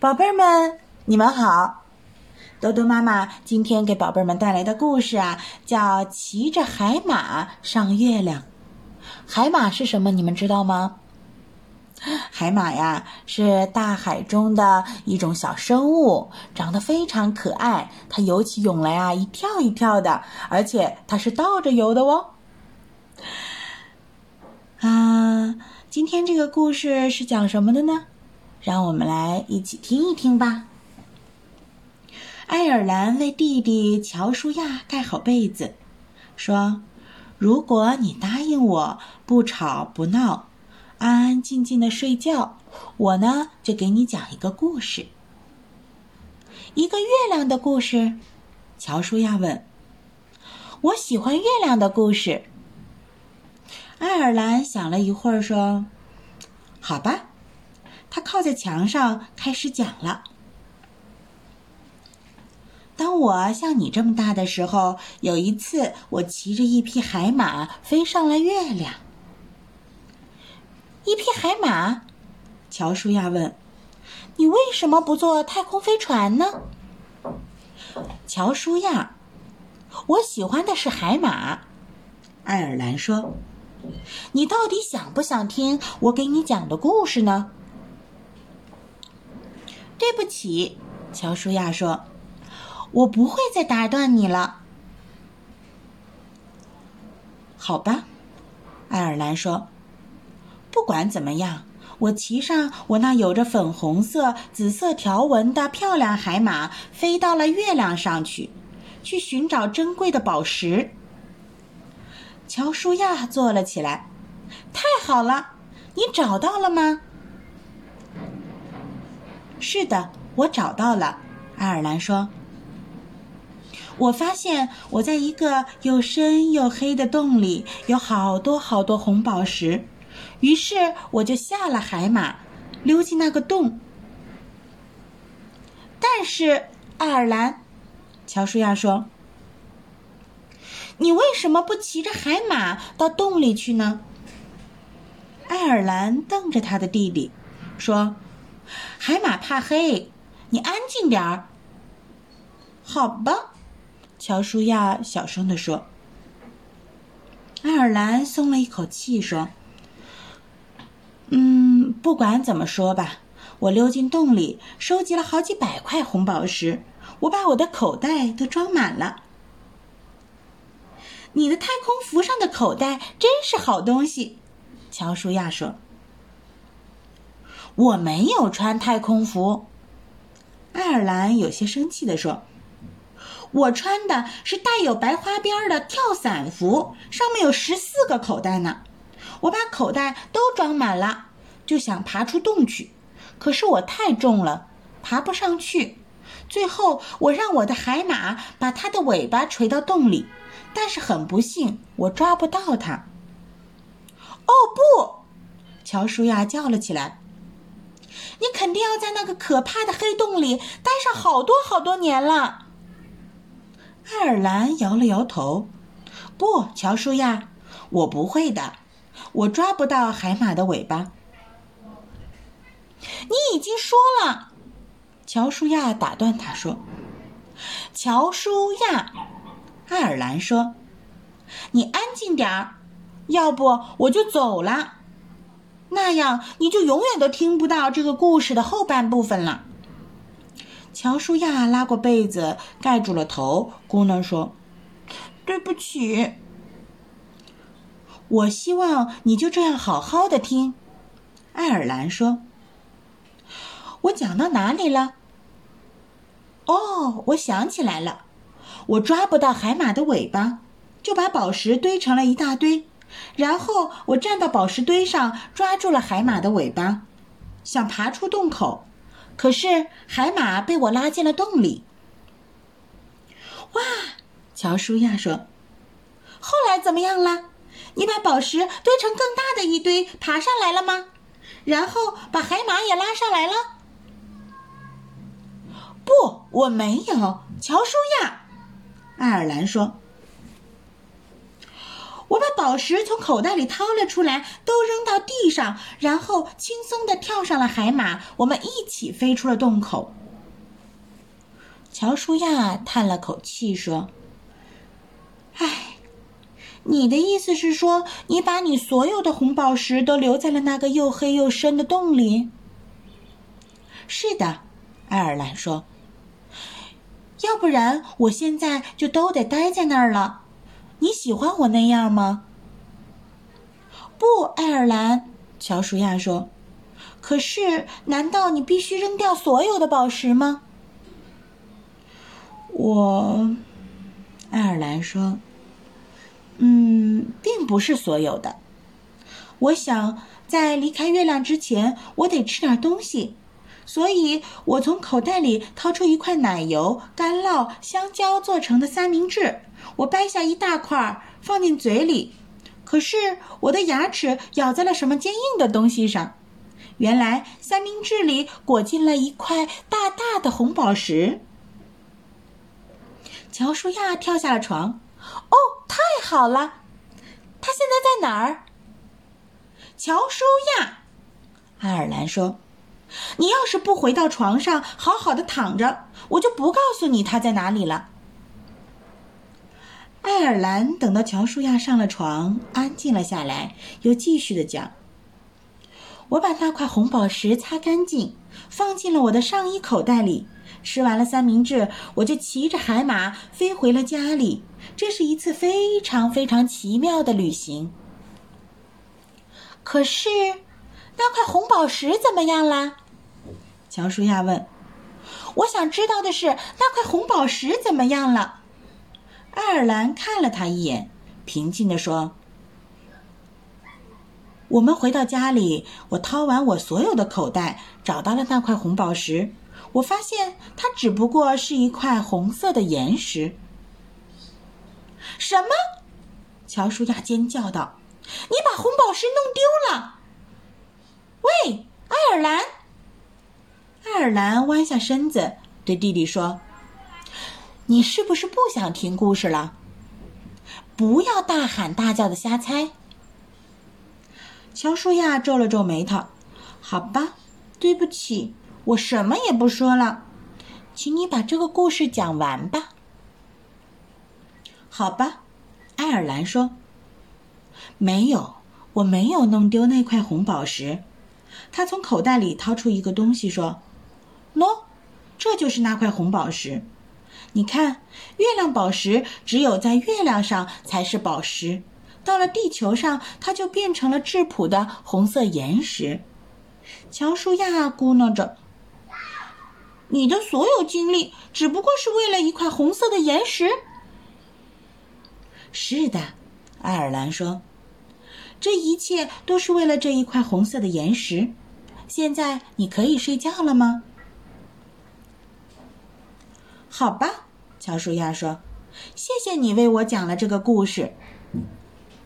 宝贝儿们，你们好！多多妈妈今天给宝贝儿们带来的故事啊，叫《骑着海马上月亮》。海马是什么？你们知道吗？海马呀，是大海中的一种小生物，长得非常可爱。它游起泳来啊，一跳一跳的，而且它是倒着游的哦。啊，今天这个故事是讲什么的呢？让我们来一起听一听吧。爱尔兰为弟弟乔舒亚盖好被子，说：“如果你答应我不吵不闹，安安静静的睡觉，我呢就给你讲一个故事。一个月亮的故事。”乔舒亚问：“我喜欢月亮的故事。”爱尔兰想了一会儿，说：“好吧。”他靠在墙上开始讲了。当我像你这么大的时候，有一次我骑着一匹海马飞上了月亮。一匹海马？乔舒亚问：“你为什么不坐太空飞船呢？”乔舒亚：“我喜欢的是海马。”爱尔兰说：“你到底想不想听我给你讲的故事呢？”对不起，乔舒亚说：“我不会再打断你了。”好吧，爱尔兰说：“不管怎么样，我骑上我那有着粉红色、紫色条纹的漂亮海马，飞到了月亮上去，去寻找珍贵的宝石。”乔舒亚坐了起来：“太好了，你找到了吗？”是的，我找到了。爱尔兰说：“我发现我在一个又深又黑的洞里，有好多好多红宝石。于是我就下了海马，溜进那个洞。但是，爱尔兰，乔舒亚说：‘你为什么不骑着海马到洞里去呢？’爱尔兰瞪着他的弟弟，说。”海马怕黑，你安静点儿。好吧，乔舒亚小声地说。爱尔兰松了一口气说：“嗯，不管怎么说吧，我溜进洞里，收集了好几百块红宝石，我把我的口袋都装满了。你的太空服上的口袋真是好东西。”乔舒亚说。我没有穿太空服，爱尔兰有些生气地说：“我穿的是带有白花边的跳伞服，上面有十四个口袋呢。我把口袋都装满了，就想爬出洞去，可是我太重了，爬不上去。最后，我让我的海马把它的尾巴垂到洞里，但是很不幸，我抓不到它。”哦不！乔舒亚叫了起来。你肯定要在那个可怕的黑洞里待上好多好多年了。爱尔兰摇了摇头：“不，乔舒亚，我不会的，我抓不到海马的尾巴。”你已经说了，乔舒亚打断他说：“乔舒亚，爱尔兰说，你安静点儿，要不我就走了。”那样你就永远都听不到这个故事的后半部分了。乔舒亚拉过被子盖住了头，咕哝说：“对不起。”我希望你就这样好好的听。”爱尔兰说。“我讲到哪里了？”“哦，我想起来了，我抓不到海马的尾巴，就把宝石堆成了一大堆。”然后我站到宝石堆上，抓住了海马的尾巴，想爬出洞口，可是海马被我拉进了洞里。哇！乔舒亚说：“后来怎么样了？你把宝石堆成更大的一堆，爬上来了吗？然后把海马也拉上来了？”不，我没有。乔舒亚，爱尔兰说。我把宝石从口袋里掏了出来，都扔到地上，然后轻松地跳上了海马。我们一起飞出了洞口。乔舒亚叹了口气说：“唉，你的意思是说，你把你所有的红宝石都留在了那个又黑又深的洞里？”“是的。”爱尔兰说。“要不然，我现在就都得待在那儿了。”你喜欢我那样吗？不，爱尔兰，乔舒亚说。可是，难道你必须扔掉所有的宝石吗？我，爱尔兰说。嗯，并不是所有的。我想在离开月亮之前，我得吃点东西，所以我从口袋里掏出一块奶油、干酪、香蕉做成的三明治。我掰下一大块放进嘴里，可是我的牙齿咬在了什么坚硬的东西上。原来三明治里裹进了一块大大的红宝石。乔舒亚跳下了床。哦，太好了！他现在在哪儿？乔舒亚，爱尔兰说：“你要是不回到床上好好的躺着，我就不告诉你他在哪里了。”爱尔兰等到乔舒亚上了床，安静了下来，又继续的讲：“我把那块红宝石擦干净，放进了我的上衣口袋里。吃完了三明治，我就骑着海马飞回了家里。这是一次非常非常奇妙的旅行。可是，那块红宝石怎么样啦？”乔舒亚问。“我想知道的是，那块红宝石怎么样了？”爱尔兰看了他一眼，平静地说：“我们回到家里，我掏完我所有的口袋，找到了那块红宝石。我发现它只不过是一块红色的岩石。”什么？乔舒亚尖叫道：“你把红宝石弄丢了！”喂，爱尔兰！爱尔兰弯下身子对弟弟说。你是不是不想听故事了？不要大喊大叫的瞎猜。乔舒亚皱了皱眉头。好吧，对不起，我什么也不说了，请你把这个故事讲完吧。好吧，爱尔兰说。没有，我没有弄丢那块红宝石。他从口袋里掏出一个东西，说：“喏，这就是那块红宝石。”你看，月亮宝石只有在月亮上才是宝石，到了地球上，它就变成了质朴的红色岩石。乔舒亚咕哝着：“你的所有经历只不过是为了一块红色的岩石。”是的，爱尔兰说：“这一切都是为了这一块红色的岩石。”现在你可以睡觉了吗？好吧，乔舒亚说：“谢谢你为我讲了这个故事。”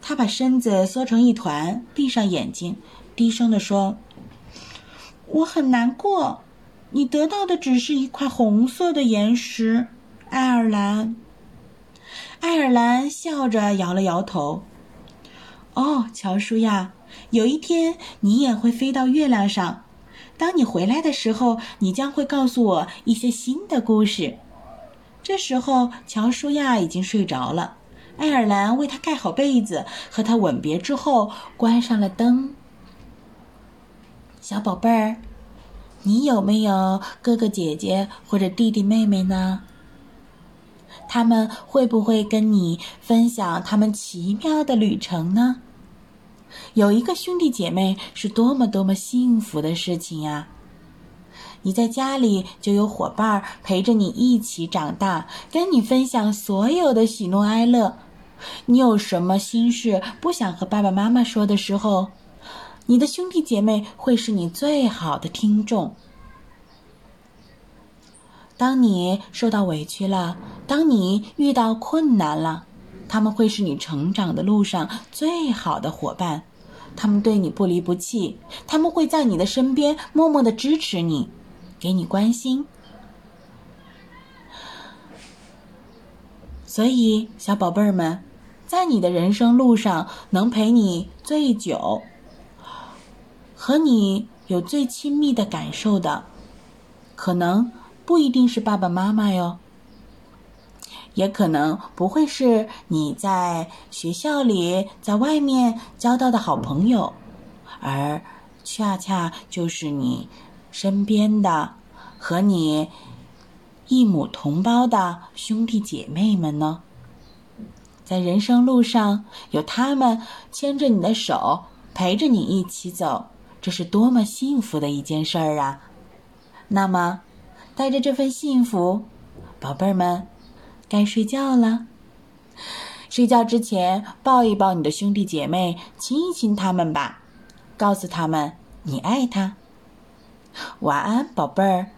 他把身子缩成一团，闭上眼睛，低声地说：“我很难过，你得到的只是一块红色的岩石。”爱尔兰，爱尔兰笑着摇了摇头。“哦，乔舒亚，有一天你也会飞到月亮上。当你回来的时候，你将会告诉我一些新的故事。”这时候，乔舒亚已经睡着了。爱尔兰为他盖好被子，和他吻别之后，关上了灯。小宝贝儿，你有没有哥哥姐姐或者弟弟妹妹呢？他们会不会跟你分享他们奇妙的旅程呢？有一个兄弟姐妹是多么多么幸福的事情呀！你在家里就有伙伴陪着你一起长大，跟你分享所有的喜怒哀乐。你有什么心事不想和爸爸妈妈说的时候，你的兄弟姐妹会是你最好的听众。当你受到委屈了，当你遇到困难了，他们会是你成长的路上最好的伙伴。他们对你不离不弃，他们会在你的身边默默的支持你。给你关心，所以小宝贝儿们，在你的人生路上能陪你最久，和你有最亲密的感受的，可能不一定是爸爸妈妈哟，也可能不会是你在学校里、在外面交到的好朋友，而恰恰就是你身边的和你一母同胞的兄弟姐妹们呢。在人生路上，有他们牵着你的手，陪着你一起走，这是多么幸福的一件事儿啊！那么，带着这份幸福，宝贝儿们，该睡觉了。睡觉之前，抱一抱你的兄弟姐妹，亲一亲他们吧，告诉他们你爱他。晚安，宝贝儿。